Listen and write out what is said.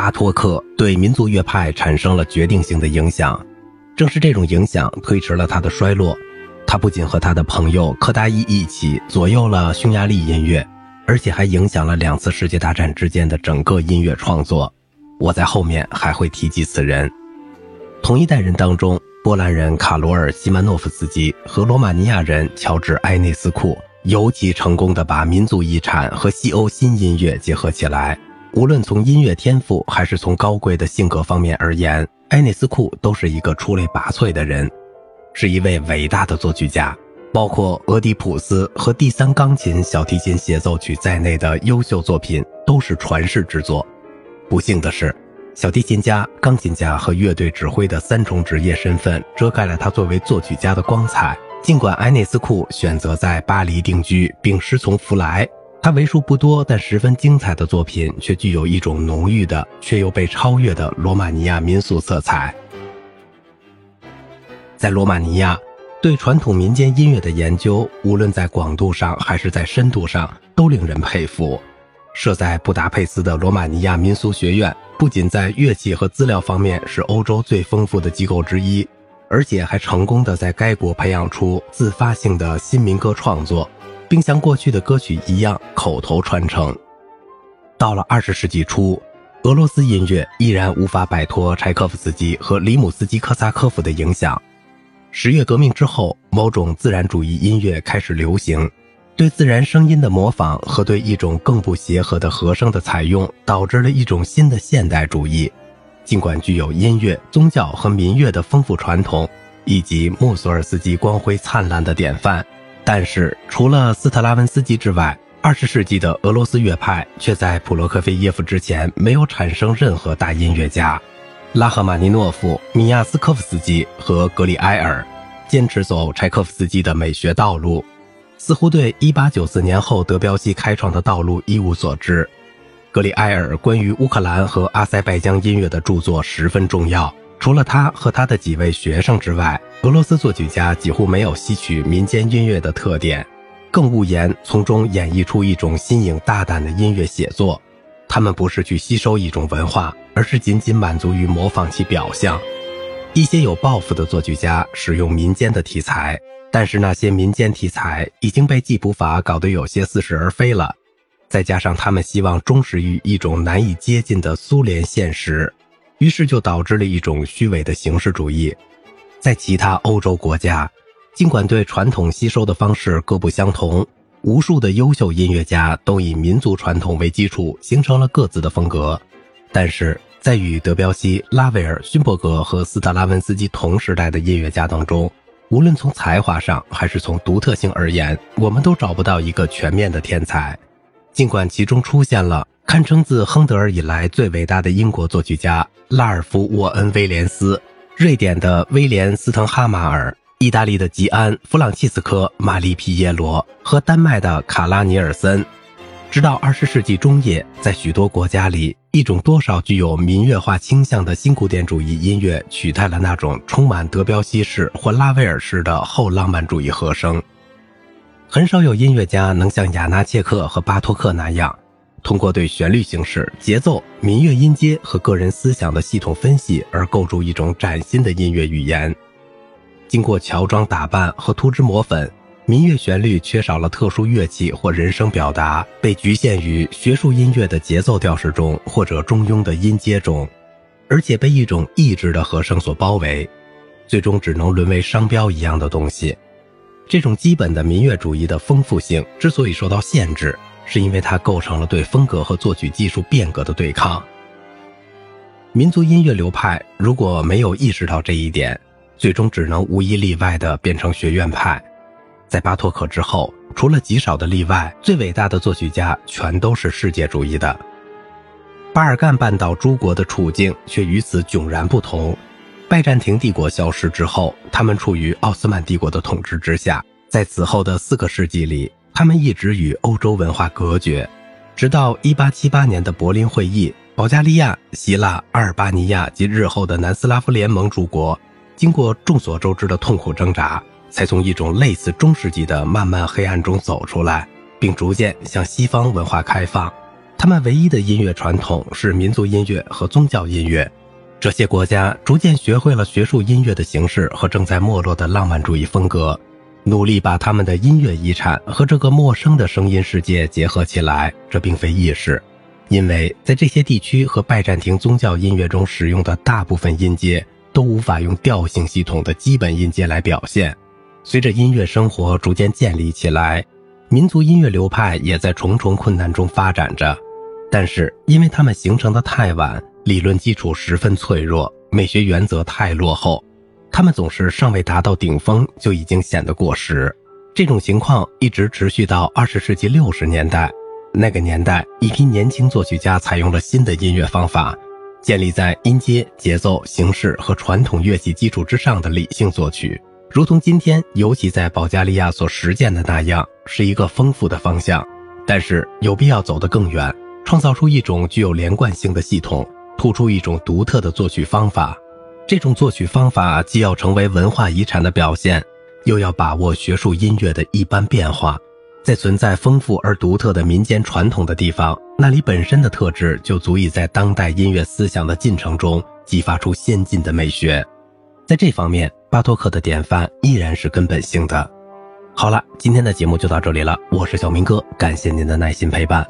巴托克对民族乐派产生了决定性的影响。正是这种影响推迟了他的衰落。他不仅和他的朋友柯达伊一起左右了匈牙利音乐，而且还影响了两次世界大战之间的整个音乐创作。我在后面还会提及此人。同一代人当中，波兰人卡罗尔·西曼诺夫斯基和罗马尼亚人乔治·埃内斯库尤其成功地把民族遗产和西欧新音乐结合起来。无论从音乐天赋还是从高贵的性格方面而言，埃内斯库都是一个出类拔萃的人，是一位伟大的作曲家。包括《俄狄浦斯》和第三钢琴小提琴协奏曲在内的优秀作品都是传世之作。不幸的是，小提琴家、钢琴家和乐队指挥的三重职业身份遮盖了他作为作曲家的光彩。尽管埃内斯库选择在巴黎定居并师从弗莱。他为数不多但十分精彩的作品，却具有一种浓郁的却又被超越的罗马尼亚民俗色彩。在罗马尼亚，对传统民间音乐的研究，无论在广度上还是在深度上，都令人佩服。设在布达佩斯的罗马尼亚民俗学院，不仅在乐器和资料方面是欧洲最丰富的机构之一，而且还成功的在该国培养出自发性的新民歌创作。并像过去的歌曲一样口头传承。到了二十世纪初，俄罗斯音乐依然无法摆脱柴可夫斯基和里姆斯基科萨科夫的影响。十月革命之后，某种自然主义音乐开始流行，对自然声音的模仿和对一种更不协和的和声的采用，导致了一种新的现代主义。尽管具有音乐、宗教和民乐的丰富传统，以及穆索尔斯基光辉灿烂的典范。但是，除了斯特拉文斯基之外，二十世纪的俄罗斯乐派却在普罗科菲耶夫之前没有产生任何大音乐家。拉赫玛尼诺夫、米亚斯科夫斯基和格里埃尔坚持走柴可夫斯基的美学道路，似乎对1894年后德彪西开创的道路一无所知。格里埃尔关于乌克兰和阿塞拜疆音乐的著作十分重要。除了他和他的几位学生之外，俄罗斯作曲家几乎没有吸取民间音乐的特点，更无言从中演绎出一种新颖大胆的音乐写作。他们不是去吸收一种文化，而是仅仅满足于模仿其表象。一些有抱负的作曲家使用民间的题材，但是那些民间题材已经被记谱法搞得有些似是而非了。再加上他们希望忠实于一种难以接近的苏联现实。于是就导致了一种虚伪的形式主义。在其他欧洲国家，尽管对传统吸收的方式各不相同，无数的优秀音乐家都以民族传统为基础，形成了各自的风格。但是在与德彪西、拉威尔、勋伯格和斯特拉文斯基同时代的音乐家当中，无论从才华上还是从独特性而言，我们都找不到一个全面的天才。尽管其中出现了。堪称自亨德尔以来最伟大的英国作曲家拉尔夫·沃恩·威廉斯，瑞典的威廉·斯滕哈马尔，意大利的吉安·弗朗西斯科·马利皮耶罗和丹麦的卡拉尼尔森。直到二十世纪中叶，在许多国家里，一种多少具有民乐化倾向的新古典主义音乐取代了那种充满德彪西式或拉威尔式的后浪漫主义和声。很少有音乐家能像雅纳切克和巴托克那样。通过对旋律形式、节奏、民乐音阶和个人思想的系统分析而构筑一种崭新的音乐语言。经过乔装打扮和涂脂抹粉，民乐旋律缺少了特殊乐器或人声表达，被局限于学术音乐的节奏调式中或者中庸的音阶中，而且被一种抑制的和声所包围，最终只能沦为商标一样的东西。这种基本的民乐主义的丰富性之所以受到限制。是因为它构成了对风格和作曲技术变革的对抗。民族音乐流派如果没有意识到这一点，最终只能无一例外地变成学院派。在巴托克之后，除了极少的例外，最伟大的作曲家全都是世界主义的。巴尔干半岛诸国的处境却与此迥然不同。拜占庭帝国消失之后，他们处于奥斯曼帝国的统治之下。在此后的四个世纪里。他们一直与欧洲文化隔绝，直到1878年的柏林会议，保加利亚、希腊、阿尔巴尼亚及日后的南斯拉夫联盟诸国，经过众所周知的痛苦挣扎，才从一种类似中世纪的漫漫黑暗中走出来，并逐渐向西方文化开放。他们唯一的音乐传统是民族音乐和宗教音乐。这些国家逐渐学会了学术音乐的形式和正在没落的浪漫主义风格，努力把他们的音乐遗产和这个陌生的声音世界结合起来。这并非易事，因为在这些地区和拜占庭宗教音乐中使用的大部分音阶都无法用调性系统的基本音阶来表现。随着音乐生活逐渐建立起来，民族音乐流派也在重重困难中发展着。但是，因为它们形成的太晚，理论基础十分脆弱，美学原则太落后，他们总是尚未达到顶峰就已经显得过时。这种情况一直持续到二十世纪六十年代。那个年代，一批年轻作曲家采用了新的音乐方法，建立在音阶、节奏、形式和传统乐器基础之上的理性作曲，如同今天尤其在保加利亚所实践的那样，是一个丰富的方向。但是有必要走得更远。创造出一种具有连贯性的系统，突出一种独特的作曲方法。这种作曲方法既要成为文化遗产的表现，又要把握学术音乐的一般变化。在存在丰富而独特的民间传统的地方，那里本身的特质就足以在当代音乐思想的进程中激发出先进的美学。在这方面，巴托克的典范依然是根本性的。好了，今天的节目就到这里了，我是小明哥，感谢您的耐心陪伴。